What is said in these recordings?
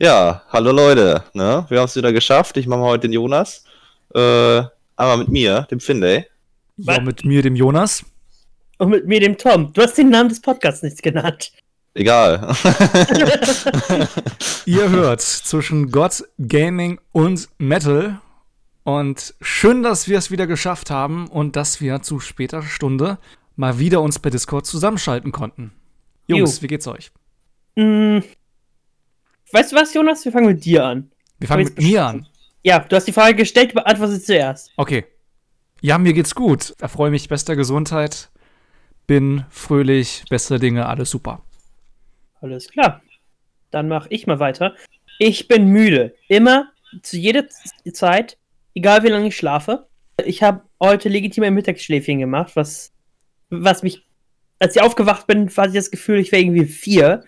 Ja, hallo Leute, ne? Wir haben es wieder geschafft. Ich mache mal heute den Jonas. Äh, einmal mit mir, dem Finlay. Ja, mit mir, dem Jonas. Und mit mir, dem Tom. Du hast den Namen des Podcasts nicht genannt. Egal. Ihr hört zwischen Gott, Gaming und Metal. Und schön, dass wir es wieder geschafft haben und dass wir zu später Stunde mal wieder uns per Discord zusammenschalten konnten. Jungs, Jo. wie geht's euch? Hm. Weißt du was, Jonas? Wir fangen mit dir an. Wir fangen mit mir an. Ja, du hast die Frage gestellt, beantworte sie zuerst. Okay. Ja, mir geht's gut. Erfreue mich bester Gesundheit. Bin fröhlich, bessere Dinge, alles super. Alles klar. Dann mache ich mal weiter. Ich bin müde. Immer, zu jeder Zeit, egal wie lange ich schlafe. Ich habe heute legitim ein Mittagsschläfchen gemacht, was, was mich, als ich aufgewacht bin, hatte ich das Gefühl, ich wäre irgendwie vier,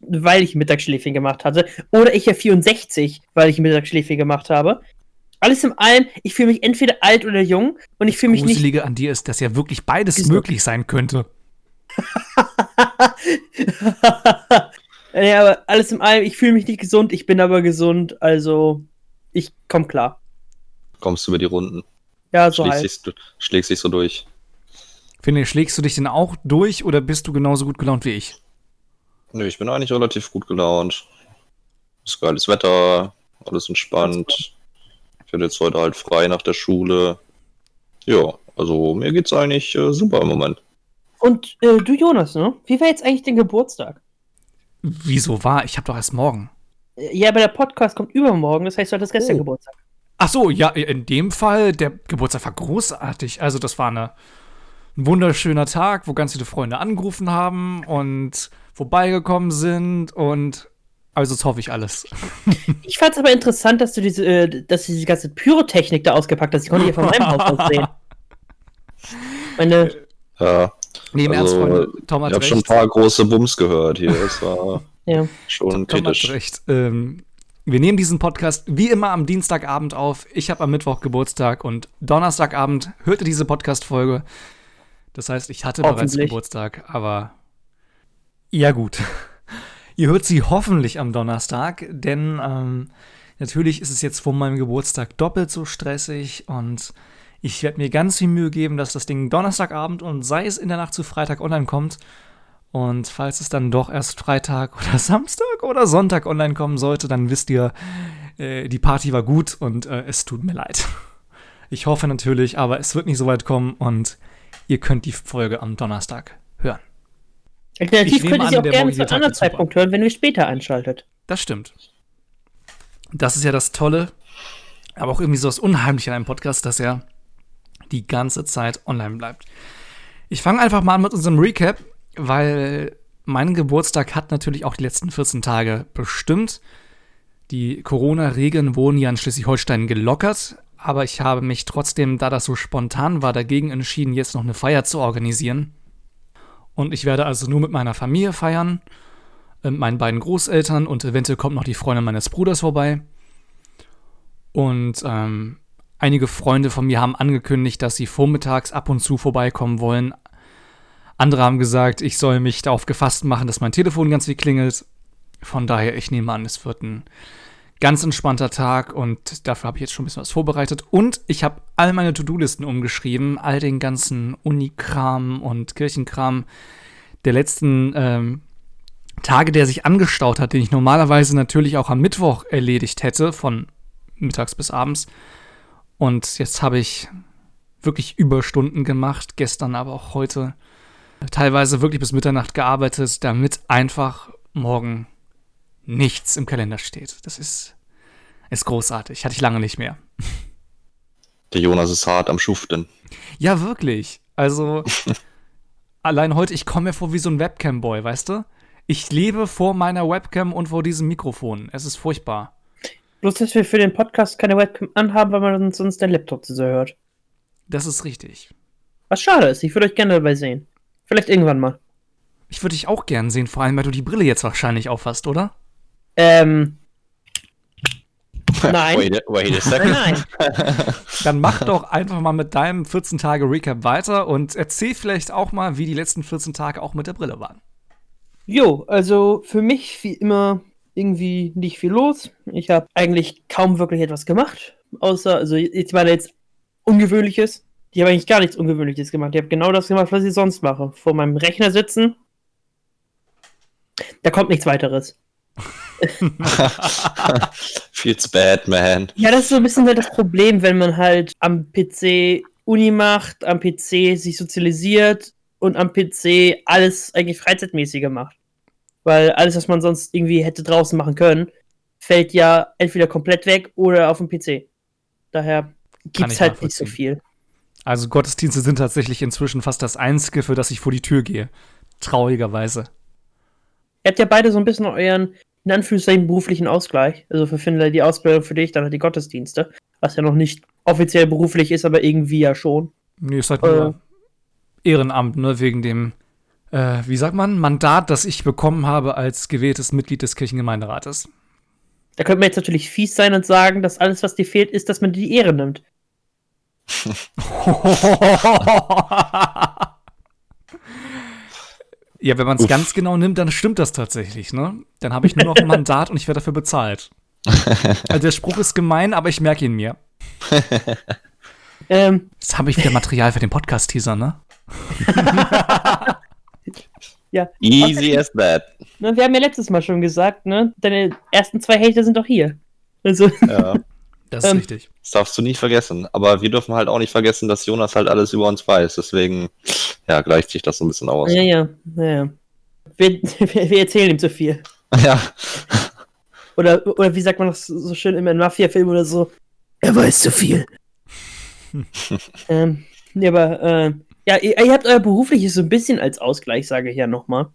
weil ich Mittagsschläfchen gemacht hatte. Oder ich wäre 64, weil ich Mittagsschläfchen gemacht habe. Alles in allem, ich fühle mich entweder alt oder jung und ich fühle mich nicht Gruselige an dir ist, dass ja wirklich beides Wieso? möglich sein könnte. ja, aber alles in allem, ich fühle mich nicht gesund, ich bin aber gesund, also ich komme klar. Kommst du über die Runden. Ja, so schlägst, halt. dich, schlägst dich so durch. Finde, schlägst du dich denn auch durch oder bist du genauso gut gelaunt wie ich? Nö, ich bin eigentlich relativ gut gelaunt. Ist geiles Wetter, alles entspannt. Ich hatte jetzt heute halt frei nach der Schule. Ja, also mir geht's eigentlich äh, super im Moment. Und äh, du, Jonas, ne? Wie war jetzt eigentlich dein Geburtstag? Wieso war? Ich habe doch erst morgen. Ja, aber der Podcast kommt übermorgen, das heißt, du hattest gestern Oh. Geburtstag. Ach so, ja, in dem Fall, der Geburtstag war großartig. Also, das war eine, ein wunderschöner Tag, wo ganz viele Freunde angerufen haben und vorbeigekommen sind und also das hoffe ich alles. Ich fand's aber interessant, dass du diese, äh, dass du diese ganze Pyrotechnik da ausgepackt hast. Ich konnte hier von meinem Haus aus sehen. Meine, Ja, Nee, im Also, Ernst, Freunde, Tom ich hat habe schon ein paar große Bums gehört hier. Das war ja. schon Tom hat kritisch. recht. Ähm, wir nehmen diesen Podcast wie immer am Dienstagabend auf. Ich habe am Mittwoch Geburtstag und Donnerstagabend hörte diese Podcast-Folge. Das heißt, ich hatte bereits. Geburtstag, aber ja gut. Ihr hört sie hoffentlich am Donnerstag, denn ähm, natürlich ist es jetzt vor meinem Geburtstag doppelt so stressig und ich werde mir ganz viel Mühe geben, dass das Ding Donnerstagabend und sei es in der Nacht zu Freitag online kommt. Und falls es dann doch erst Freitag oder Samstag oder Sonntag online kommen sollte, dann wisst ihr, äh, die Party war gut und äh, es tut mir leid. Ich hoffe natürlich, aber es wird nicht so weit kommen und ihr könnt die Folge am Donnerstag hören. Alternativ könnt ihr an, sie auch der gerne zu einem anderen. Zeitpunkt hören, wenn ihr später einschaltet. Das stimmt. Das ist ja das Tolle, aber auch irgendwie so das Unheimliche an einem Podcast, dass er die ganze Zeit online bleibt. Ich fange einfach mal an mit unserem Recap, weil mein Geburtstag hat natürlich auch die letzten 14 Tage bestimmt. Die Corona-Regeln wurden ja in Schleswig-Holstein gelockert, aber ich habe mich trotzdem, da das so spontan war, dagegen entschieden, jetzt noch eine Feier zu organisieren. Und ich werde also nur mit meiner Familie feiern äh, meinen beiden Großeltern und eventuell kommt noch die Freundin meines Bruders vorbei. Und ähm, einige Freunde von mir haben angekündigt, dass sie vormittags ab und zu vorbeikommen wollen. Andere haben gesagt, ich soll mich darauf gefasst machen, dass mein Telefon ganz viel klingelt. Von daher, ich nehme an, es wird ein ganz entspannter Tag und dafür habe ich jetzt schon ein bisschen was vorbereitet. Und ich habe all meine To-Do-Listen umgeschrieben, all den ganzen Unikram und Kirchenkram der letzten ähm, Tage, der sich angestaut hat, den ich normalerweise natürlich auch am Mittwoch erledigt hätte, von mittags bis abends. Und jetzt habe ich wirklich Überstunden gemacht, gestern aber auch heute. Teilweise wirklich bis Mitternacht gearbeitet, damit einfach morgen nichts im Kalender steht. Das ist, ist großartig. Hatte ich lange nicht mehr. Der Jonas ist hart am Schuften. Ja, wirklich. Also, allein heute, ich komme mir vor wie so ein Webcam-Boy, weißt du? Ich lebe vor meiner Webcam und vor diesem Mikrofon. Es ist furchtbar. Bloß, dass wir für den Podcast keine Webcam anhaben, weil man sonst den Laptop zu sehr hört. Das ist richtig. Was schade ist, ich würde euch gerne dabei sehen. Vielleicht irgendwann mal. Ich würde dich auch gern sehen, vor allem, weil du die Brille jetzt wahrscheinlich aufhast, oder? Ähm. Nein. Wait, a- wait a Nein, second. nein. Dann mach doch einfach mal mit deinem 14-Tage-Recap weiter und erzähl vielleicht auch mal, wie die letzten 14 Tage auch mit der Brille waren. Jo, also für mich wie immer irgendwie nicht viel los. Ich habe eigentlich kaum wirklich etwas gemacht, außer, also ich meine jetzt Ungewöhnliches. Ich habe eigentlich gar nichts Ungewöhnliches gemacht. Ich habe genau das gemacht, was ich sonst mache. Vor meinem Rechner sitzen. Da kommt nichts weiteres. Feels bad, man. Ja, das ist so ein bisschen halt das Problem, wenn man halt am PC Uni macht, am PC sich sozialisiert und am PC alles eigentlich freizeitmäßiger macht. Weil alles, was man sonst irgendwie hätte draußen machen können, fällt ja entweder komplett weg oder auf dem PC. Daher gibt es halt nicht so viel. Also Gottesdienste sind tatsächlich inzwischen fast das Einzige, für das ich vor die Tür gehe. Traurigerweise. Ihr habt ja beide so ein bisschen euren, in Anführungszeichen, beruflichen Ausgleich. Also für Finder die Ausbildung für dich, dann halt die Gottesdienste. Was ja noch nicht offiziell beruflich ist, aber irgendwie ja schon. Nee, ist halt nur äh, Ehrenamt, ne, wegen dem, äh, wie sagt man, Mandat, das ich bekommen habe als gewähltes Mitglied des Kirchengemeinderates. Da könnte man jetzt natürlich fies sein und sagen, dass alles, was dir fehlt, ist, dass man dir die Ehre nimmt. ja, wenn man es ganz genau nimmt, dann stimmt das tatsächlich, ne? Dann habe ich nur noch ein Mandat und ich werde dafür bezahlt. Also der Spruch ist gemein, aber ich merke ihn mir. ähm, Jetzt habe ich wieder Material für den Podcast-Teaser, ne? ja. Easy as that. Ne, wir haben ja letztes Mal schon gesagt, ne? Deine ersten zwei Hater sind doch hier. Also. Ja. Das ist ähm, richtig. Das darfst du nicht vergessen. Aber wir dürfen halt auch nicht vergessen, dass Jonas halt alles über uns weiß. Deswegen, ja, gleicht sich das so ein bisschen aus. Ja, ja, ja. Wir, wir erzählen ihm zu viel. Ja. Oder, oder wie sagt man das so schön im Mafia-Film oder so? Er weiß zu viel. ähm, ja, aber, äh, ja, ihr, ihr, habt euer berufliches so ein bisschen als Ausgleich, sage ich ja nochmal.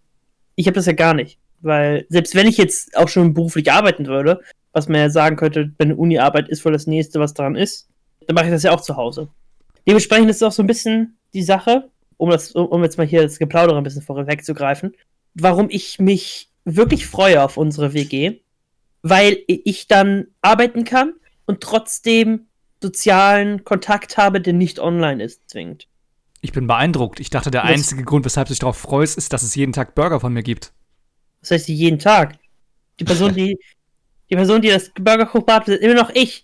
Ich habe das ja gar nicht. Weil, selbst wenn ich jetzt auch schon beruflich arbeiten würde, was man ja sagen könnte, wenn Uni-Arbeit ist wohl das nächste, was dran ist, dann mache ich das ja auch zu Hause. Dementsprechend ist es auch so ein bisschen die Sache, um, das, um jetzt mal hier das Geplaudere ein bisschen vorwegzugreifen, warum ich mich wirklich freue auf unsere WG, weil ich dann arbeiten kann und trotzdem sozialen Kontakt habe, der nicht online ist, zwingend. Ich bin beeindruckt. Ich dachte, der das einzige Grund, weshalb du dich darauf freust, ist, dass es jeden Tag Burger von mir gibt. Das heißt, jeden Tag. Die Person, die, die Person, die das Burger hochbart, ist immer noch ich.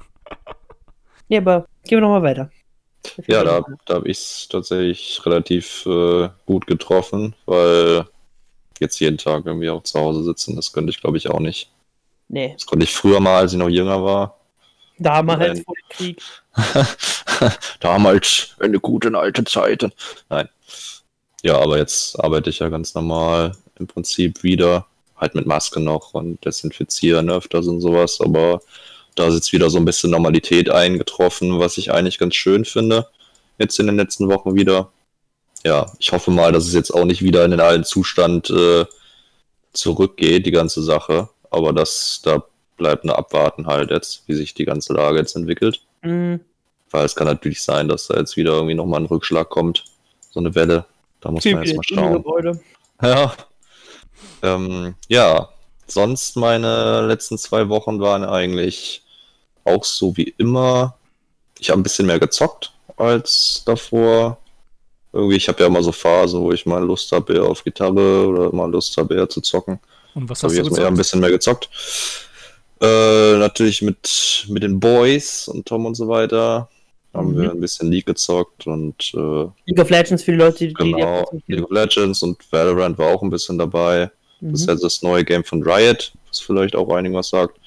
Ja, aber gehen wir nochmal weiter. Ja, da, da habe ich es tatsächlich relativ äh, gut getroffen, weil jetzt jeden Tag irgendwie auch zu Hause sitzen, das könnte ich glaube ich auch nicht. Nee. Das konnte ich früher mal, als ich noch jünger war. Damals vor dem Krieg. Damals, in der guten alten Zeiten. Nein. Ja, aber jetzt arbeite ich ja ganz normal im Prinzip wieder halt mit Maske noch und desinfizieren öfters und sowas, aber da ist jetzt wieder so ein bisschen Normalität eingetroffen, was ich eigentlich ganz schön finde. Jetzt in den letzten Wochen wieder. Ja, ich hoffe mal, dass es jetzt auch nicht wieder in den alten Zustand äh, zurückgeht, die ganze Sache. Aber das, da bleibt eine Abwarten halt jetzt, wie sich die ganze Lage jetzt entwickelt. Mhm. Weil es kann natürlich sein, dass da jetzt wieder irgendwie nochmal ein Rückschlag kommt. So eine Welle. Da muss man jetzt mal schauen. Ja, ähm, ja, sonst meine letzten zwei Wochen waren eigentlich auch so wie immer. Ich habe ein bisschen mehr gezockt als davor. Irgendwie, ich habe ja immer so Phasen, wo ich mal Lust habe eher auf Gitarre oder mal Lust habe eher zu zocken. Und was hast du jetzt eher ein bisschen mehr gezockt. Äh, natürlich mit, mit den Boys und Tom und so weiter. Haben mhm. wir ein bisschen League gezockt und äh, League of Legends für die Leute, die Genau, die League of Legends und Valorant war auch ein bisschen dabei. Mhm. Das ist ja das neue Game von Riot, was vielleicht auch einigen was sagt.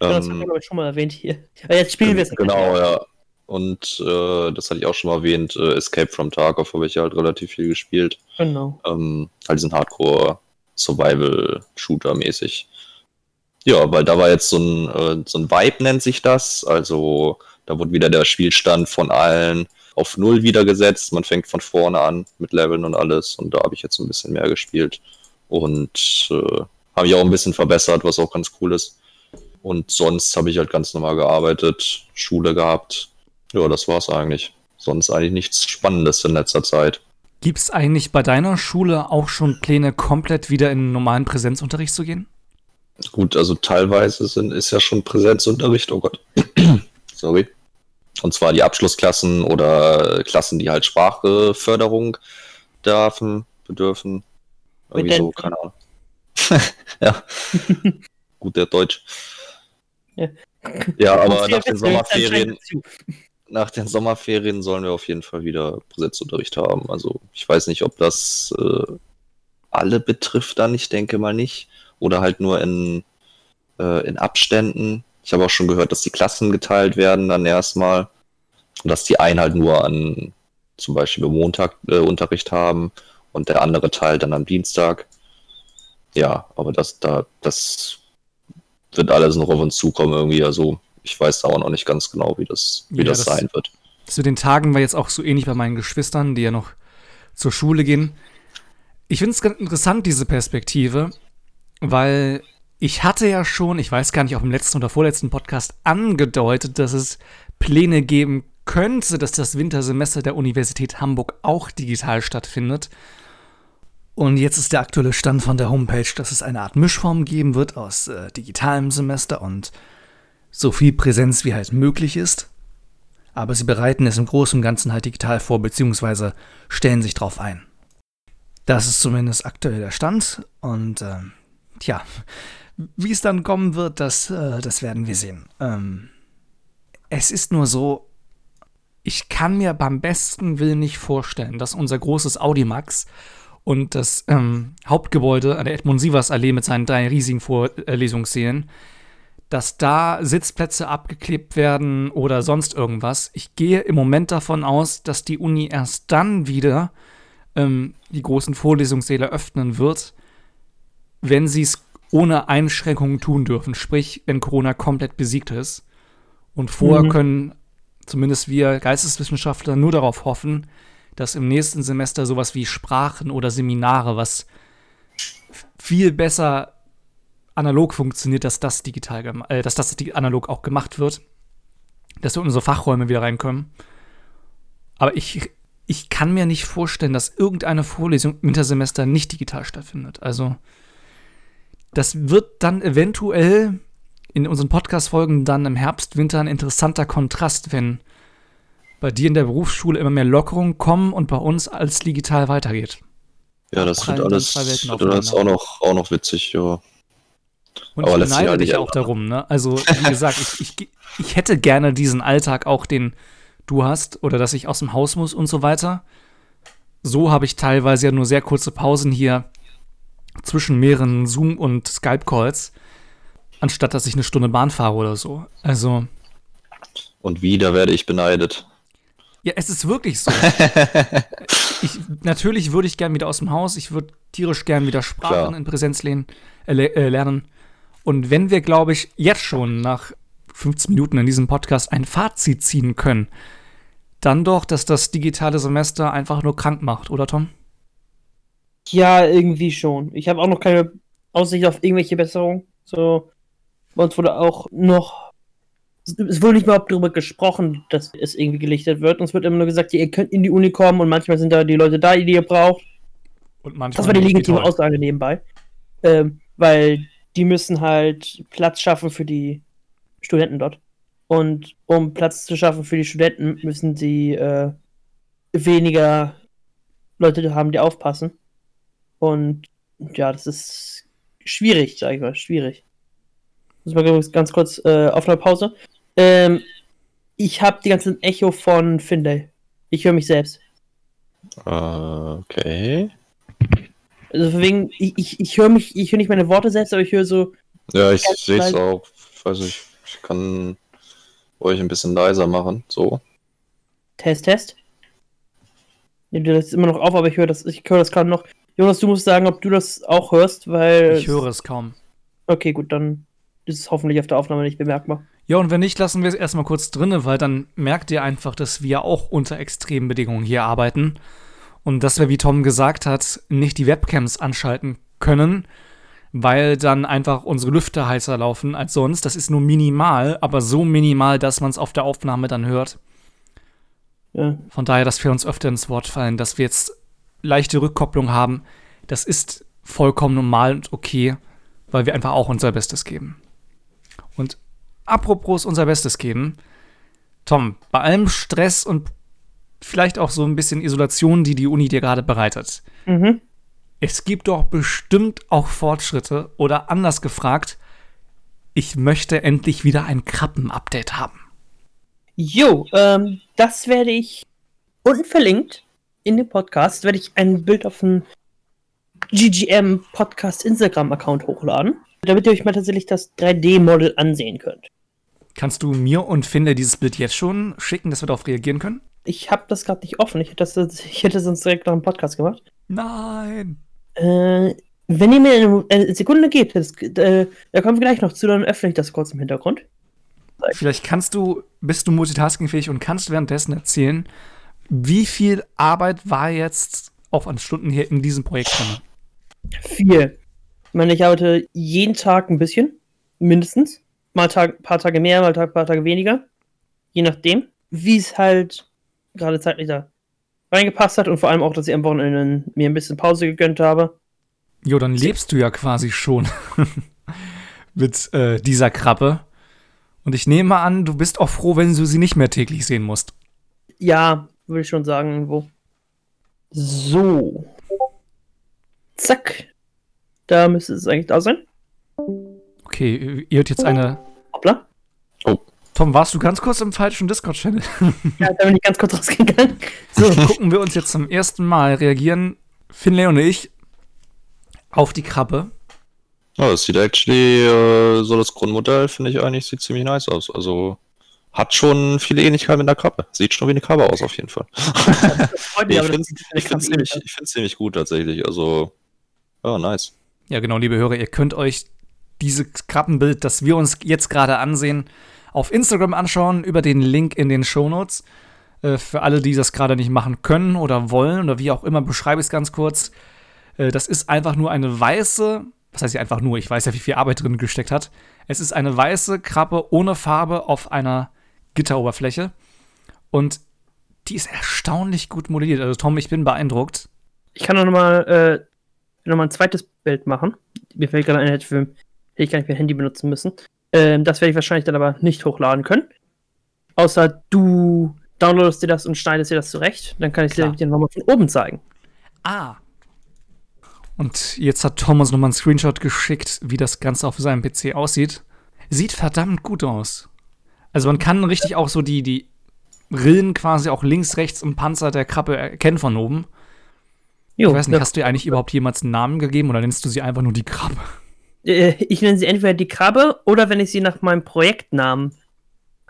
Ja, das ähm, haben wir, glaube ich, schon mal erwähnt hier. Aber jetzt spielen wir es Genau, ja. Und äh, das hatte ich auch schon mal erwähnt, äh, Escape from Tarkov habe ich halt relativ viel gespielt. Genau. Ähm, halt diesen Hardcore-Survival-Shooter-mäßig. Ja, weil da war jetzt so ein, äh, so ein Vibe, nennt sich das. Also da wurde wieder der Spielstand von allen auf Null wieder gesetzt. Man fängt von vorne an mit Leveln und alles. Und da habe ich jetzt ein bisschen mehr gespielt und äh, habe ich auch ein bisschen verbessert, was auch ganz cool ist. Und sonst habe ich halt ganz normal gearbeitet, Schule gehabt. Ja, das war's eigentlich. Sonst eigentlich nichts Spannendes in letzter Zeit. Gibt es eigentlich bei deiner Schule auch schon Pläne, komplett wieder in normalen Präsenzunterricht zu gehen? Gut, also teilweise sind, ist ja schon Präsenzunterricht, oh Gott. Sorry. Und zwar die Abschlussklassen oder Klassen, die halt Sprachförderung dürfen, bedürfen. Irgendwie so, keine Ahnung. ja. gut der Deutsch. Ja. Ja, aber nach den Sommerferien, nach den Sommerferien sollen wir auf jeden Fall wieder Präsenzunterricht haben. Also ich weiß nicht, ob das äh, alle betrifft dann, ich denke mal nicht. Oder halt nur in, äh, in Abständen. Ich habe auch schon gehört, dass die Klassen geteilt werden dann erstmal. Und dass die einen halt nur an zum Beispiel Montag äh, Unterricht haben und der andere Teil dann am Dienstag. Ja, aber das da, das wird alles noch auf uns zukommen irgendwie. Also ich weiß aber noch nicht ganz genau, wie das, wie Ja, das, das- sein wird. Zu den Tagen war jetzt auch so ähnlich bei meinen Geschwistern, die ja noch zur Schule gehen. Ich finde es ganz interessant, diese Perspektive, weil ich hatte ja schon, ich weiß gar nicht, ob im letzten oder vorletzten Podcast angedeutet, dass es Pläne geben könnte, dass das Wintersemester der Universität Hamburg auch digital stattfindet. Und jetzt ist der aktuelle Stand von der Homepage, dass es eine Art Mischform geben wird aus äh, digitalem Semester und so viel Präsenz wie halt möglich ist. Aber sie bereiten es im Großen und Ganzen halt digital vor, beziehungsweise stellen sich drauf ein. Das ist zumindest aktuell der Stand. Und ähm, tja, wie es dann kommen wird, das, äh, das werden wir sehen. Ähm, es ist nur so, ich kann mir beim besten Willen nicht vorstellen, dass unser großes Audimax und das ähm, Hauptgebäude an der Edmund-Sievers-Allee mit seinen drei riesigen Vorlesungssälen dass da Sitzplätze abgeklebt werden oder sonst irgendwas. Ich gehe im Moment davon aus, dass die Uni erst dann wieder ähm, die großen Vorlesungssäle öffnen wird, wenn sie es ohne Einschränkungen tun dürfen. Sprich, wenn Corona komplett besiegt ist. Und vorher Mhm. können zumindest wir Geisteswissenschaftler nur darauf hoffen, dass im nächsten Semester sowas wie Sprachen oder Seminare, was viel besser analog funktioniert, dass das digital, äh, dass das analog auch gemacht wird, dass wir in unsere Fachräume wieder reinkommen. Aber ich, ich kann mir nicht vorstellen, dass irgendeine Vorlesung im Wintersemester nicht digital stattfindet. Also das wird dann eventuell in unseren Podcast-Folgen dann im Herbst, Winter ein interessanter Kontrast, wenn bei dir in der Berufsschule immer mehr Lockerungen kommen und bei uns als digital weitergeht. Ja, das wird alles, wird alles auch noch, auch noch witzig, ja. Und Aber ich beneide dich auch darum, ne? Also, wie gesagt, ich, ich, ich hätte gerne diesen Alltag auch, den du hast, oder dass ich aus dem Haus muss und so weiter. So habe ich teilweise ja nur sehr kurze Pausen hier zwischen mehreren Zoom- und Skype-Calls, anstatt dass ich eine Stunde Bahn fahre oder so. Also, Und wieder werde ich beneidet. ja, es ist wirklich so. ich, natürlich würde ich gern wieder aus dem Haus. Ich würde tierisch gern wieder Sprachen Klar. in Präsenz lernen, äh, äh, lernen. Und wenn wir, glaube ich, jetzt schon nach 15 Minuten in diesem Podcast ein Fazit ziehen können, dann doch, dass das digitale Semester einfach nur krank macht, oder Tom? Ja, irgendwie schon. Ich habe auch noch keine Aussicht auf irgendwelche Besserung. So, bei uns wurde auch noch. Es wurde nicht mal darüber gesprochen, dass es irgendwie gelichtet wird. Uns wird immer nur gesagt, ihr könnt in die Uni kommen und manchmal sind da die Leute da, die ihr braucht. Und manchmal Das war die legitime. Aussage nebenbei. Ähm, weil die müssen halt Platz schaffen für die Studenten dort. Und um Platz zu schaffen für die Studenten, müssen sie äh, weniger Leute haben, die aufpassen. Und ja, das ist schwierig, sag ich mal, schwierig. Muss mal ganz- ganz kurz äh, auf eine Pause. Ähm, ich habe die ganze Echo von Finlay. Ich höre mich selbst. Äh, okay. Also wegen, ich, ich, ich höre mich, ich höre nicht meine Worte selbst, aber ich höre so, Ja, ich sehe es auch. Ich weiß nicht, ich kann euch ein bisschen leiser machen. So. Test, Test. Ja, du lässt immer noch auf, aber ich höre das, ich höre das gerade noch. Jonas, du musst sagen, ob du das auch hörst, weil. Ich höre es kaum. Okay, gut, dann ist es hoffentlich auf der Aufnahme nicht bemerkbar. Ja, und wenn nicht, lassen wir es erstmal kurz drinne, weil dann merkt ihr einfach, dass wir auch unter extremen Bedingungen hier arbeiten. Und dass wir, wie Tom gesagt hat, nicht die Webcams anschalten können, weil dann einfach unsere Lüfter heißer laufen als sonst. Das ist nur minimal, aber so minimal, dass man es auf der Aufnahme dann hört. Ja. Von daher, dass wir uns öfter ins Wort fallen, dass wir jetzt leichte Rückkopplung haben, das ist vollkommen normal und okay, weil wir einfach auch unser Bestes geben. Und apropos unser Bestes geben, Tom, bei allem Stress und vielleicht auch so ein bisschen Isolation, die die Uni dir gerade bereitet, Mhm. es gibt doch bestimmt auch Fortschritte oder anders gefragt, ich möchte endlich wieder ein Krabben-Update haben. Jo, ähm, das werde ich unten verlinkt in dem Podcast, werde ich ein Bild auf den GGM Podcast Instagram-Account hochladen, damit ihr euch mal tatsächlich das 3D-Model ansehen könnt. Kannst du mir und Finde dieses Bild jetzt schon schicken, dass wir darauf reagieren können? Ich habe das gerade nicht offen. Ich hätte, das, ich hätte sonst direkt noch einen Podcast gemacht. Nein. Äh, wenn ihr mir eine, eine Sekunde gebt, das, äh, da kommen wir gleich noch zu, dann öffne ich das kurz im Hintergrund. Vielleicht kannst du, bist du multitaskingfähig und kannst währenddessen erzählen, wie viel Arbeit war jetzt auch an Stunden hier in diesem Projekt drin? Viel. Ich meine, ich arbeite jeden Tag ein bisschen, mindestens. Mal ein paar Tage mehr, mal ein paar Tage weniger. Je nachdem, wie es halt gerade zeitlich da reingepasst hat und vor allem auch, dass ich am Wochenende mir ein bisschen Pause gegönnt habe. Jo, dann lebst du ja quasi schon mit äh, dieser Krabbe. Und ich nehme an, du bist auch froh, wenn du sie nicht mehr täglich sehen musst. Ja, würde ich schon sagen, wo. So. Zack. Da müsste es eigentlich da sein. Okay, ihr hört jetzt eine. Hoppla. Oh. Tom, warst du ganz kurz im falschen Discord-Channel? Ja, da bin ich ganz kurz rausgegangen. So, gucken wir uns jetzt zum ersten Mal reagieren, Finlay und ich, auf die Krabbe. Ja, das sieht actually, äh, so das Grundmodell finde ich eigentlich, sieht ziemlich nice aus. Also hat schon viele Ähnlichkeiten mit einer Krabbe. Sieht schon wie eine Krabbe aus, auf jeden Fall. nee, ich finde es ziemlich, ich find's ziemlich gut tatsächlich. Also, ja, nice. Ja, genau, liebe Hörer, ihr könnt euch dieses Krabbenbild, das wir uns jetzt gerade ansehen, auf Instagram anschauen, über den Link in den Shownotes. Äh, für alle, die das gerade nicht machen können oder wollen oder wie auch immer, beschreibe ich es ganz kurz. Äh, das ist einfach nur eine weiße, was heißt hier einfach nur, ich weiß ja, wie viel Arbeit drin gesteckt hat. Es ist eine weiße Krabbe ohne Farbe auf einer Gitteroberfläche. Und die ist erstaunlich gut modelliert. Also Tom, ich bin beeindruckt. Ich kann noch mal, äh, noch mal ein zweites Bild machen. Mir fällt gerade ein, hätte, ich gar nicht mehr Handy benutzen müssen. Ähm, das werde ich wahrscheinlich dann aber nicht hochladen können. Außer du downloadest dir das und schneidest dir das zurecht. Dann kann ich Klar. dir nochmal von oben zeigen. Ah. Und jetzt hat Tom uns nochmal einen Screenshot geschickt, wie das Ganze auf seinem PC aussieht. Sieht verdammt gut aus. Also man kann richtig auch so die, die Rillen quasi auch links, rechts im Panzer der Krabbe erkennen von oben. Jo, ich weiß nicht, hast du ihr eigentlich überhaupt jemals einen Namen gegeben oder nennst du sie einfach nur die Krabbe? Äh, ich nenne sie entweder die Krabbe oder wenn ich sie nach meinem Projektnamen.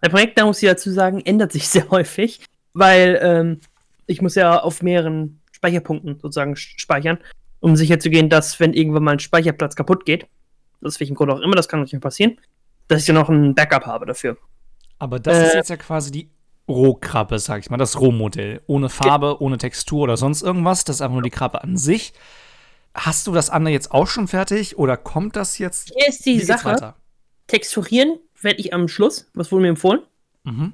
Ein Projektnamen, muss ich dazu sagen, ändert sich sehr häufig, weil ähm, ich muss ja auf mehreren Speicherpunkten sozusagen speichern, um sicher zu gehen, dass wenn irgendwann mal ein Speicherplatz kaputt geht, aus welchem Grund auch immer, das kann natürlich passieren, dass ich dann noch ein Backup habe dafür. Aber das äh, ist jetzt ja quasi die Rohkrabbe, sag ich mal, das Rohmodell. Ohne Farbe, ohne Textur oder sonst irgendwas. Das ist einfach nur die Krabbe an sich. Hast du das andere jetzt auch schon fertig oder kommt das jetzt? Hier ist die Sache. Texturieren werde ich am Schluss. Was wurde mir empfohlen? Mhm.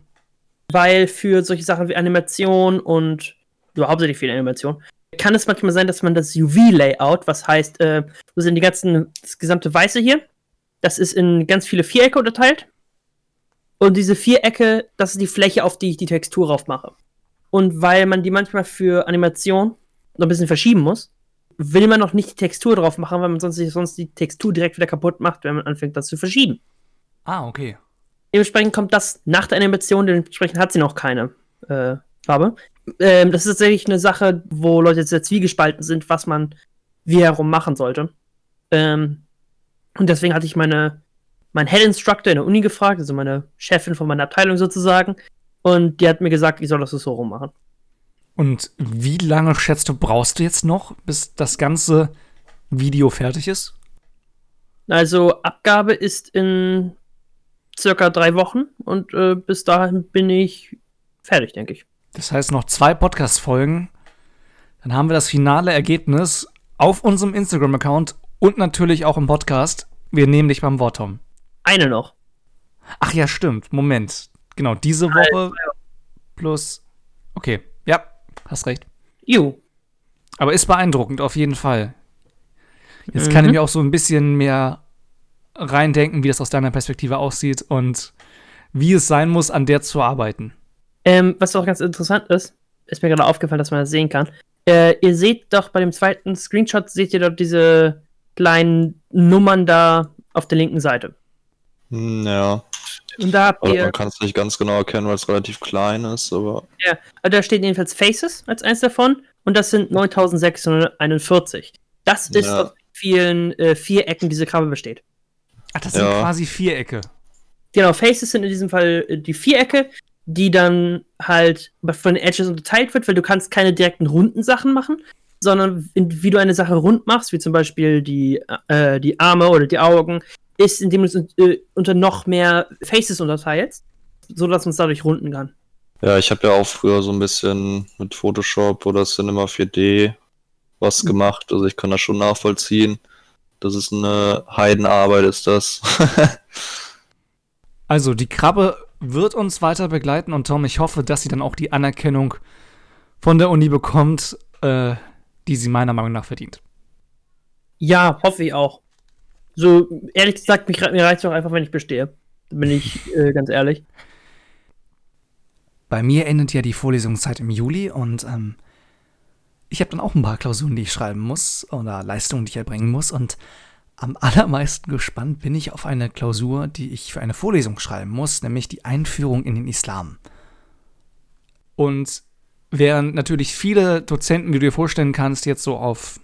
Weil für solche Sachen wie Animation und ja, hauptsächlich viel Animation kann es manchmal sein, dass man das UV-Layout, was heißt, äh, so sind die ganzen, das gesamte Weiße hier, das ist in ganz viele Vierecke unterteilt. Und diese Vierecke, das ist die Fläche, auf die ich die Textur drauf mache. Und weil man die manchmal für Animation noch ein bisschen verschieben muss, will man noch nicht die Textur drauf machen, weil man sonst, sonst die Textur direkt wieder kaputt macht, wenn man anfängt, das zu verschieben. Ah, okay. Dementsprechend kommt das nach der Animation, dementsprechend hat sie noch keine äh, Farbe. Ähm, das ist tatsächlich eine Sache, wo Leute sehr zwiegespalten sind, was man wie herum machen sollte. Ähm, und deswegen hatte ich meine mein Head Instructor in der Uni gefragt, also meine Chefin von meiner Abteilung sozusagen. Und die hat mir gesagt, ich soll das so rummachen. Und wie lange schätzt du, brauchst du jetzt noch, bis das ganze Video fertig ist? Also, Abgabe ist in circa drei Wochen und äh, bis dahin bin ich fertig, denke ich. Das heißt, noch zwei Podcast-Folgen. Dann haben wir das finale Ergebnis auf unserem Instagram-Account und natürlich auch im Podcast. Wir nehmen dich beim Wort, Tom eine noch. Ach ja, stimmt. Moment. Genau, diese Woche plus. Okay, ja, hast recht. Jo. Aber ist beeindruckend, auf jeden Fall. Jetzt mhm. kann ich mir auch so ein bisschen mehr reindenken, wie das aus deiner Perspektive aussieht und wie es sein muss, an der zu arbeiten. Ähm, was auch ganz interessant ist, ist mir gerade aufgefallen, dass man das sehen kann. Äh, ihr seht doch bei dem zweiten Screenshot, seht ihr dort diese kleinen Nummern da auf der linken Seite. Hm, Ja, Und da habt also ihr, man kann es nicht ganz genau erkennen, weil es relativ klein ist, aber ja, also da steht jedenfalls Faces als eins davon und das sind 9641. Das ist Ja. aus vielen äh, Vierecken diese Krabbe besteht. Ach, das sind Ja. quasi Vierecke. Genau, Faces sind in diesem Fall äh, die Vierecke, die dann halt von den Edges unterteilt wird, weil du kannst keine direkten runden Sachen machen, sondern in, wie du eine Sache rund machst, wie zum Beispiel die, äh, die Arme oder die Augen, ist, indem du es äh, unter noch mehr Faces unterteilst, so dass man es dadurch runden kann. ja, ich habe ja auch früher so ein bisschen mit Photoshop oder Cinema 4D was gemacht, also ich kann das schon nachvollziehen. Das ist eine Heidenarbeit, ist das. Also, die Krabbe wird uns weiter begleiten und Tom, ich hoffe, dass sie dann auch die Anerkennung von der Uni bekommt, äh, die sie meiner Meinung nach verdient. Ja, hoffe ich auch. So, ehrlich gesagt, mich, mir reicht es auch einfach, wenn ich bestehe. Bin ich äh, ganz ehrlich. Bei mir endet ja die Vorlesungszeit im Juli und ähm, ich habe dann auch ein paar Klausuren, die ich schreiben muss oder Leistungen, die ich erbringen muss. Und am allermeisten gespannt bin ich auf eine Klausur, die ich für eine Vorlesung schreiben muss, nämlich die Einführung in den Islam. Und während natürlich viele Dozenten, wie du dir vorstellen kannst, jetzt so auf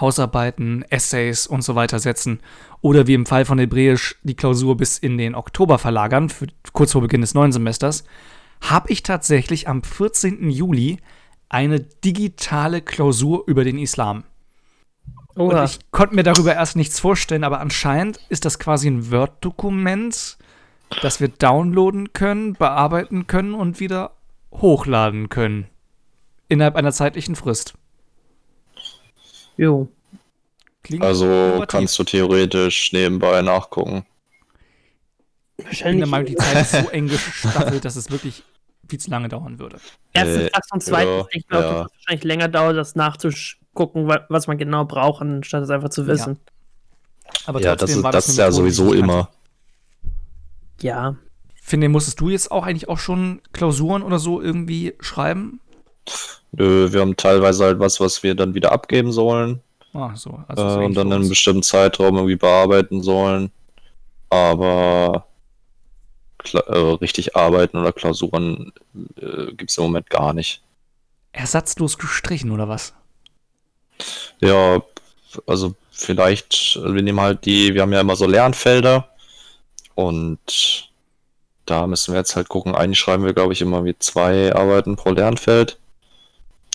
Hausarbeiten, Essays und so weiter setzen oder wie im Fall von Hebräisch die Klausur bis in den Oktober verlagern, für, kurz vor Beginn des neuen Semesters, habe ich tatsächlich am 14. Juli eine digitale Klausur über den Islam. Und Oha. ich konnte mir darüber erst nichts vorstellen, aber anscheinend ist das quasi ein Word-Dokument, das wir downloaden können, bearbeiten können und wieder hochladen können. Innerhalb einer zeitlichen Frist. Jo. Klingt Also innovativ. kannst du theoretisch nebenbei nachgucken. Ich bin Wahrscheinlich. der Meinung, die Zeit ist so eng gestaffelt, dass es wirklich viel zu lange dauern würde. Erstens Äh, das und zweitens ja, ich auch, ja. dass es wahrscheinlich länger dauert, das nachzugucken, wa- was man genau braucht, anstatt es einfach zu wissen. Aber ja, das trotzdem ist, war das ist ja sowieso immer. Ja. Finde, musstest du jetzt auch eigentlich auch schon Klausuren oder so irgendwie schreiben? Nö, Wir haben teilweise halt was, was wir dann wieder abgeben sollen Ah, so. äh, Also so und dann in einem bestimmten Zeitraum irgendwie bearbeiten sollen. Aber Kla äh, richtig arbeiten oder Klausuren äh, gibt es im Moment gar nicht. Ersatzlos gestrichen oder was? Ja, also vielleicht, wir nehmen halt die, wir haben ja immer so Lernfelder und da müssen wir jetzt halt gucken. Eigentlich schreiben wir, glaube ich, immer wie zwei Arbeiten pro Lernfeld.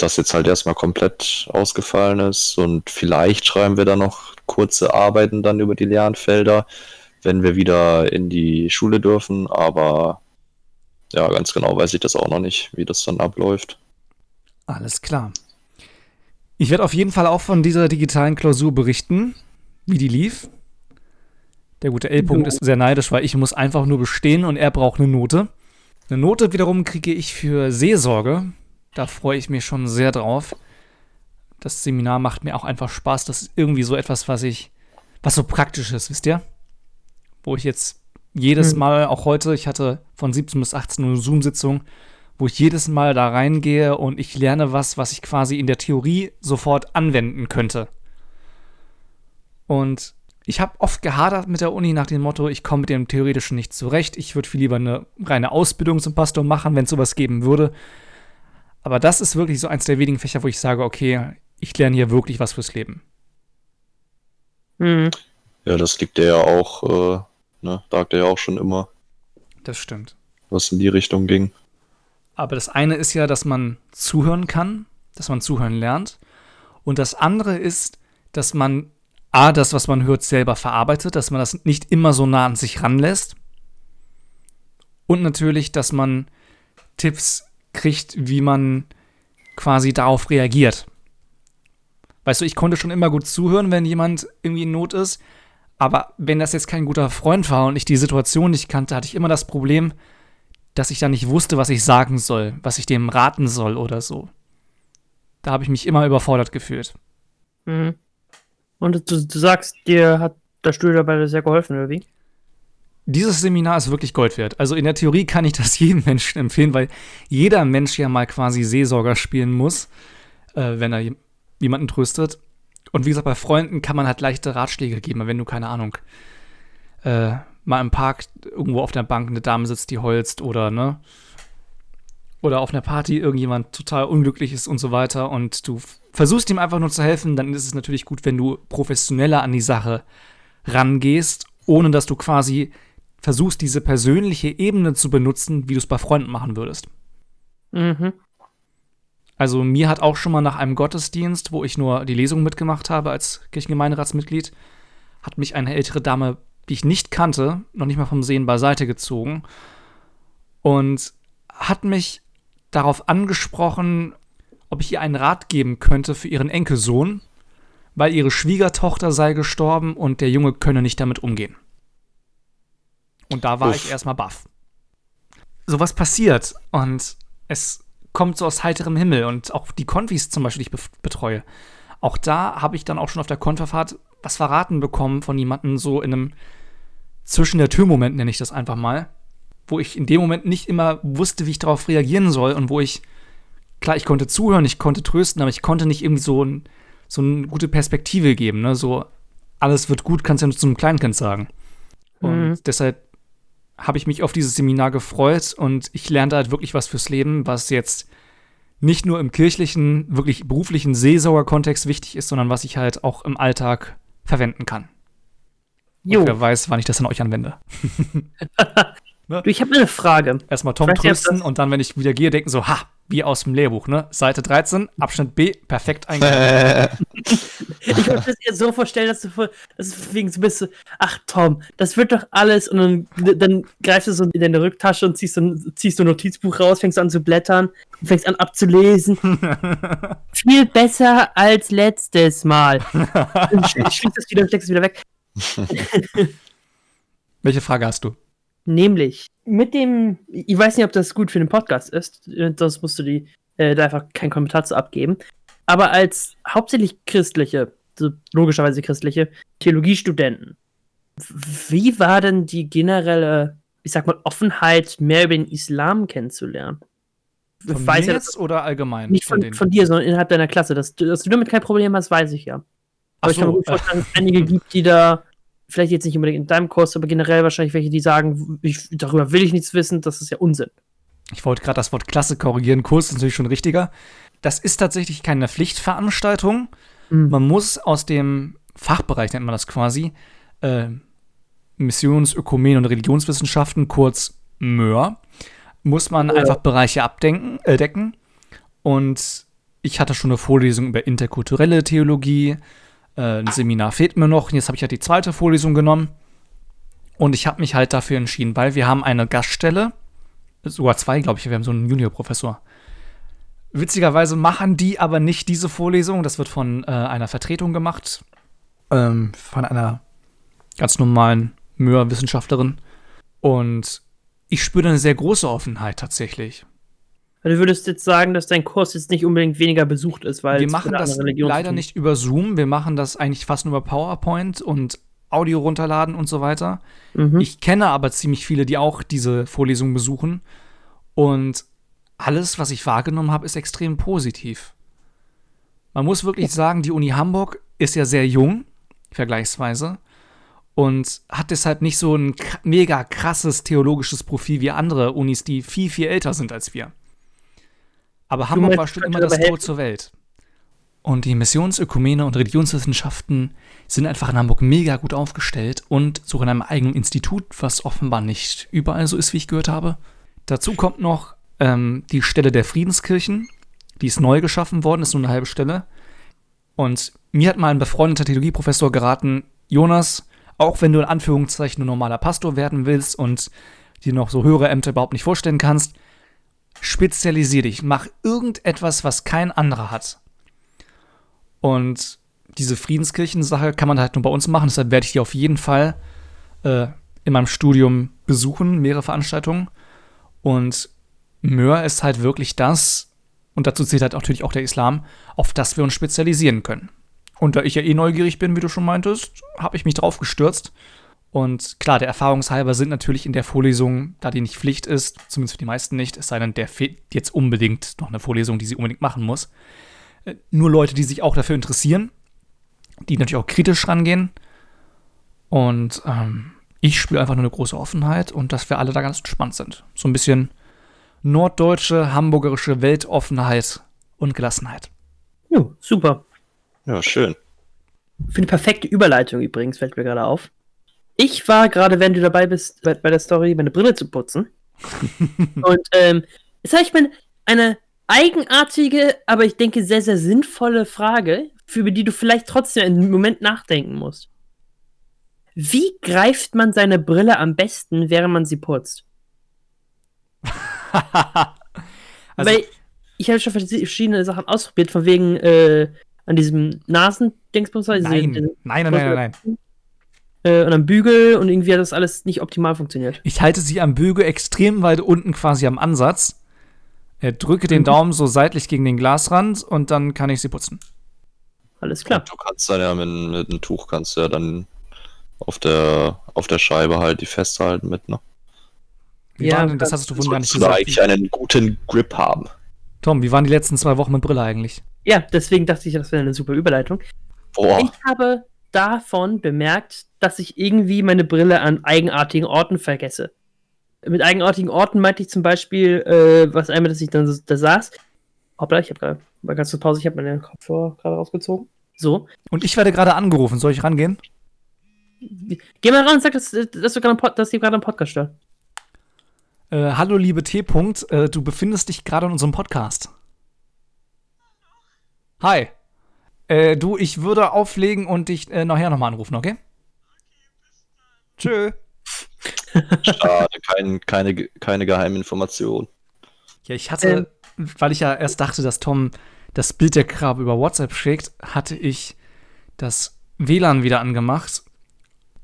Das jetzt halt erstmal komplett ausgefallen ist und vielleicht schreiben wir dann noch kurze Arbeiten dann über die Lernfelder, wenn wir wieder in die Schule dürfen, aber ja, ganz genau weiß ich das auch noch nicht, wie das dann abläuft. Alles klar. Ich werde auf jeden Fall auch von dieser digitalen Klausur berichten, wie die lief. Der gute L-Punkt ist sehr neidisch, weil ich muss einfach nur bestehen und er braucht eine Note. Eine Note wiederum kriege ich für Seelsorge. Da freue ich mich schon sehr drauf. Das Seminar macht mir auch einfach Spaß. Das ist irgendwie so etwas, was ich, was so praktisch ist, wisst ihr? Wo ich jetzt jedes Hm. Mal, auch heute, ich hatte von 17 bis 18 Uhr eine Zoom-Sitzung, wo ich jedes Mal da reingehe und ich lerne was, was ich quasi in der Theorie sofort anwenden könnte. Und ich habe oft gehadert mit der Uni nach dem Motto, ich komme mit dem Theoretischen nicht zurecht. Ich würde viel lieber eine reine Ausbildung zum Pastor machen, wenn es sowas geben würde. Aber das ist wirklich so eins der wenigen Fächer, wo ich sage, okay, ich lerne hier wirklich was fürs Leben. Hm. Ja, das liegt dir ja auch, äh, ne, sagt er ja auch schon immer, Das stimmt. was in die Richtung ging. Aber das eine ist ja, dass man zuhören kann, dass man zuhören lernt. Und das andere ist, dass man A, das, was man hört, selber verarbeitet, dass man das nicht immer so nah an sich ranlässt. Und natürlich, dass man Tipps kriegt, wie man quasi darauf reagiert. Weißt du, ich konnte schon immer gut zuhören, wenn jemand irgendwie in Not ist. Aber wenn das jetzt kein guter Freund war und ich die Situation nicht kannte, hatte ich immer das Problem, dass ich dann nicht wusste, was ich sagen soll, was ich dem raten soll oder so. Da habe ich mich immer überfordert gefühlt. Mhm. Und du, du sagst, dir hat das Studio dabei sehr geholfen, oder wie? Dieses Seminar ist wirklich Gold wert. Also in der Theorie kann ich das jedem Menschen empfehlen, weil jeder Mensch ja mal quasi Seelsorger spielen muss, äh, wenn er jem- jemanden tröstet. Und wie gesagt, bei Freunden kann man halt leichte Ratschläge geben, wenn du, keine Ahnung, äh, mal im Park irgendwo auf der Bank eine Dame sitzt, die holzt oder, ne? Oder auf einer Party irgendjemand total unglücklich ist und so weiter und du versuchst ihm einfach nur zu helfen, dann ist es natürlich gut, wenn du professioneller an die Sache rangehst, ohne dass du quasi versuchst, diese persönliche Ebene zu benutzen, wie du es bei Freunden machen würdest. Mhm. Also mir hat auch schon mal nach einem Gottesdienst, wo ich nur die Lesung mitgemacht habe als Kirchengemeinderatsmitglied, hat mich eine ältere Dame, die ich nicht kannte, noch nicht mal vom Sehen beiseite gezogen und hat mich darauf angesprochen, ob ich ihr einen Rat geben könnte für ihren Enkelsohn, weil ihre Schwiegertochter sei gestorben und der Junge könne nicht damit umgehen. Und da war Uff. ich erstmal baff. Sowas passiert und es kommt so aus heiterem Himmel und auch die Konfis zum Beispiel, die ich betreue. Auch da habe ich dann auch schon auf der Konferfahrt was verraten bekommen von jemandem so in einem zwischen der Tür-Moment, nenne ich das einfach mal, wo ich in dem Moment nicht immer wusste, wie ich darauf reagieren soll und wo ich, klar, ich konnte zuhören, ich konnte trösten, aber ich konnte nicht irgendwie so, ein, so eine gute Perspektive geben, ne? So, alles wird gut, kannst du ja nur zu einem Kleinkind sagen. Und Mhm. deshalb habe ich mich auf dieses Seminar gefreut und ich lernte halt wirklich was fürs Leben, was jetzt nicht nur im kirchlichen, wirklich beruflichen Seelsorger-Kontext wichtig ist, sondern was ich halt auch im Alltag verwenden kann. Und Jo, wer weiß, wann ich das an euch anwende. du, ich habe eine Frage. Erstmal Tom trösten und dann, wenn ich wieder gehe, denken so, ha, wie aus dem Lehrbuch, ne? Seite 13, Abschnitt B, perfekt eingehalten. Ich würde das jetzt so vorstellen, dass du vor, dass du wegen so bist, so, ach Tom, das wird doch alles und dann, dann greifst du so in deine Rücktasche und ziehst, so, ziehst du ein Notizbuch raus, fängst an zu blättern und fängst an abzulesen. Viel besser als letztes Mal. Und sch- schließt das wieder und steckst es wieder weg. Welche Frage hast du? Nämlich mit dem, ich weiß nicht, ob das gut für den Podcast ist, äh, sonst musst du die äh, da einfach keinen Kommentar zu abgeben. Aber als hauptsächlich christliche, so logischerweise christliche Theologiestudenten, wie war denn die generelle, ich sag mal, Offenheit, mehr über den Islam kennenzulernen? Von Ich weiß mir ja, jetzt oder allgemein? nicht von, denen? von dir, sondern innerhalb deiner Klasse. Dass, du- dass du damit kein Problem hast, weiß ich ja. Aber Ach ich kann mir so, gut vorstellen, dass es einige gibt, die da, vielleicht jetzt nicht unbedingt in deinem Kurs, aber generell wahrscheinlich welche, die sagen, ich, darüber will ich nichts wissen, das ist ja Unsinn. Ich wollte gerade das Wort Klasse korrigieren. Kurs ist natürlich schon richtiger. Das ist tatsächlich keine Pflichtveranstaltung. Mhm. Man muss aus dem Fachbereich, nennt man das quasi, äh, Missions-, Ökumen- und Religionswissenschaften, kurz MÖR, muss man Ja. einfach Bereiche abdenken, äh, decken. Und ich hatte schon eine Vorlesung über interkulturelle Theologie. Äh, ein Seminar fehlt mir noch. Jetzt habe ich halt die zweite Vorlesung genommen. Und ich habe mich halt dafür entschieden, weil wir haben eine Gaststelle, sogar zwei, glaube ich. Wir haben so einen Juniorprofessor. Witzigerweise machen die aber nicht diese Vorlesung. Das wird von äh, einer Vertretung gemacht. Ähm, von einer ganz normalen Möhr-Wissenschaftlerin. Und ich spüre eine sehr große Offenheit tatsächlich. Du würdest jetzt sagen, dass dein Kurs jetzt nicht unbedingt weniger besucht ist, weil wir machen das leider nicht über Zoom. Wir machen das eigentlich fast nur über PowerPoint und Audio runterladen und so weiter. Mhm. Ich kenne aber ziemlich viele, die auch diese Vorlesungen besuchen. Und alles, was ich wahrgenommen habe, ist extrem positiv. Man muss wirklich sagen, die Uni Hamburg ist ja sehr jung, vergleichsweise, und hat deshalb nicht so ein mega krasses theologisches Profil wie andere Unis, die viel, viel älter sind als wir. Aber Hamburg war schon immer das Tor zur Welt. Und die Missionsökumene und Religionswissenschaften sind einfach in Hamburg mega gut aufgestellt und sogar in einem eigenen Institut, was offenbar nicht überall so ist, wie ich gehört habe. Dazu kommt noch ähm, die Stelle der Friedenskirchen. Die ist neu geschaffen worden, ist nur eine halbe Stelle. Und mir hat mal ein befreundeter Theologieprofessor geraten, Jonas, auch wenn du in Anführungszeichen nur normaler Pastor werden willst und dir noch so höhere Ämter überhaupt nicht vorstellen kannst, spezialisier dich, mach irgendetwas, was kein anderer hat. Und diese Friedenskirchen-Sache kann man halt nur bei uns machen, deshalb werde ich die auf jeden Fall äh, in meinem Studium besuchen, mehrere Veranstaltungen. Und Möhr ist halt wirklich das, und dazu zählt halt natürlich auch der Islam, auf das wir uns spezialisieren können. Und da ich ja eh neugierig bin, wie du schon meintest, habe ich mich drauf gestürzt. Und klar, der Erfahrungshalber sind natürlich in der Vorlesung, da die nicht Pflicht ist, zumindest für die meisten nicht, es sei denn, der fehlt jetzt unbedingt noch eine Vorlesung, die sie unbedingt machen muss. Äh, Nur Leute, die sich auch dafür interessieren, die natürlich auch kritisch rangehen. Und ähm, Ich spüre einfach nur eine große Offenheit und dass wir alle da ganz entspannt sind. So ein bisschen norddeutsche, hamburgerische Weltoffenheit und Gelassenheit. Ja, super. Ja, schön. Für eine perfekte Überleitung übrigens, fällt mir gerade auf. Ich war gerade, wenn du dabei bist, bei, bei der Story, meine Brille zu putzen. und ähm, jetzt habe ich mir eine eigenartige, aber ich denke sehr, sehr sinnvolle Frage, für die du vielleicht trotzdem einen Moment nachdenken musst. Wie greift man seine Brille am besten, während man sie putzt? also, Weil ich habe schon verschiedene Sachen ausprobiert, von wegen äh, an diesem Nasendingsbums. diese- nein, nein, nein, nein, nein, nein. Äh, und am Bügel und irgendwie hat das alles nicht optimal funktioniert. Ich halte sie am Bügel extrem weit unten quasi am Ansatz. Äh, drücke den Mhm. Daumen so seitlich gegen den Glasrand und dann kann ich sie putzen. Alles klar. Du kannst dann ja mit, mit einem Tuch kannst du ja dann auf der auf der Scheibe halt die festhalten mit, ne? Wie Ja, denn, das hast du gar nicht Sollst du da gesagt. eigentlich einen guten Grip haben. Tom, wie waren die letzten zwei Wochen mit Brille eigentlich? Ja, deswegen dachte ich, das wäre eine super Überleitung. Boah, Ich habe davon bemerkt, dass ich irgendwie meine Brille an eigenartigen Orten vergesse. Mit eigenartigen Orten meinte ich zum Beispiel, äh, was einmal, dass ich dann da saß. Hoppla, ich habe gerade, mal ganz kurz Pause, ich habe meine Kopfhörer gerade rausgezogen. So. Und ich werde gerade angerufen. Soll ich rangehen? Geh mal ran und sag, dass, dass, du dass gerade einen Podcast stört. Äh, hallo, liebe T. -Punkt, äh, du befindest dich gerade in unserem Podcast. Hi. Äh, du, ich würde auflegen und dich äh, nachher nochmal anrufen, okay? Tschö. schade, kein, keine, keine geheime Information. Ja, ich hatte, weil ich ja erst dachte, dass Tom das Bild der Krabbe über WhatsApp schickt, hatte ich das WLAN wieder angemacht.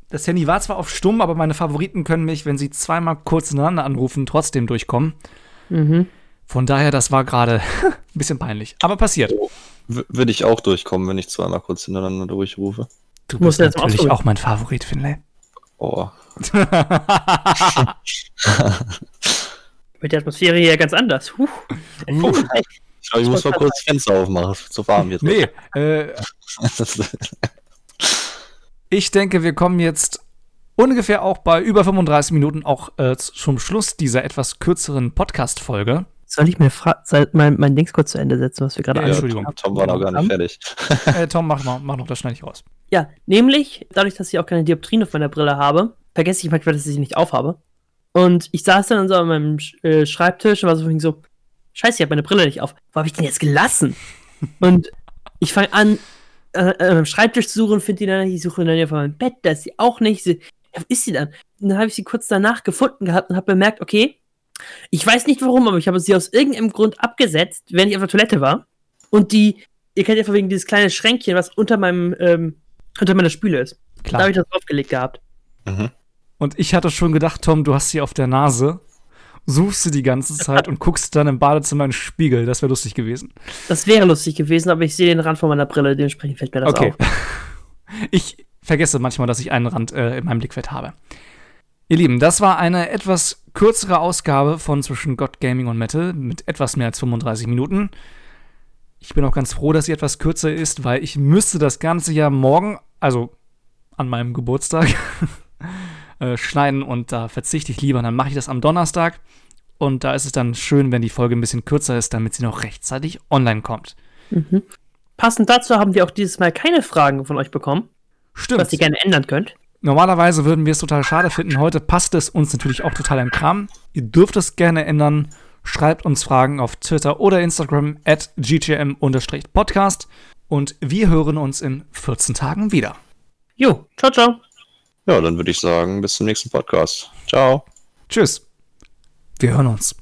Das Handy war zwar auf stumm, aber meine Favoriten können mich, wenn sie zweimal kurz ineinander anrufen, trotzdem durchkommen. Mhm. Von daher, das war gerade ein bisschen peinlich. Aber passiert. W würde ich auch durchkommen, wenn ich zweimal kurz hintereinander durchrufe. Du Musst bist mal natürlich auch mein Favorit, Finlay. Oh. Mit der Atmosphäre hier ganz anders. Huh. Ich glaube, ich muss mal kurz das Fenster aufmachen. Wird so warm hier drin. nee, äh, ich denke, wir kommen jetzt ungefähr auch bei über 35 Minuten auch äh, zum Schluss dieser etwas kürzeren Podcast-Folge. Soll ich mir fra- soll mein, mein Dings kurz zu Ende setzen, was wir gerade Ja, Ja, Entschuldigung. Tom, Tom war noch gar nicht fertig. Äh, Tom, mach, mal, mach noch das schnell nicht raus. Ja, nämlich, dadurch, dass ich auch keine Dioptrien auf meiner Brille habe, vergesse ich manchmal, dass ich sie nicht aufhabe. Und ich saß dann so an meinem Sch- äh, Schreibtisch und war so, vorhin so, scheiße, ich habe meine Brille nicht auf. Wo habe ich denn jetzt gelassen? und ich fange an, äh, an meinem Schreibtisch zu suchen, finde die dann nicht, ich suche dann hier vor meinem Bett, da ist sie auch nicht. Sie, ja, wo ist sie dann? Und dann habe ich sie kurz danach gefunden gehabt und habe bemerkt, okay, ich weiß nicht warum, aber ich habe sie aus irgendeinem Grund abgesetzt, während ich auf der Toilette war. Und die, ihr kennt ja von wegen dieses kleine Schränkchen, was unter meinem, ähm, unter meiner Spüle ist. Da Klar. habe ich das draufgelegt gehabt. Mhm. Und ich hatte schon gedacht, Tom, du hast sie auf der Nase, suchst sie die ganze Zeit und guckst dann im Badezimmer in den Spiegel. Das wäre lustig gewesen. Das wäre lustig gewesen, aber ich sehe den Rand von meiner Brille, dementsprechend fällt mir das Okay. auf. Ich vergesse manchmal, dass ich einen Rand äh, in meinem Blickfeld habe. Ihr Lieben, das war eine etwas kürzere Ausgabe von zwischen Gott Gaming und Metal mit etwas mehr als 35 Minuten. Ich bin auch ganz froh, dass sie etwas kürzer ist, weil ich müsste das Ganze ja morgen, also an meinem Geburtstag, äh, schneiden und da verzichte ich lieber. Dann mache ich das am Donnerstag und da ist es dann schön, wenn die Folge ein bisschen kürzer ist, damit sie noch rechtzeitig online kommt. Mhm. Passend dazu haben wir auch dieses Mal keine Fragen von euch bekommen, Stimmt. was ihr gerne ändern könnt. Normalerweise würden wir es total schade finden. Heute passt es uns natürlich auch total im Kram. Ihr dürft es gerne ändern. Schreibt uns Fragen auf Twitter oder Instagram at gtm-podcast. Und wir hören uns in 14 Tagen wieder. Jo, ciao, ciao. Ja, dann würde ich sagen, bis zum nächsten Podcast. Ciao. Tschüss. Wir hören uns.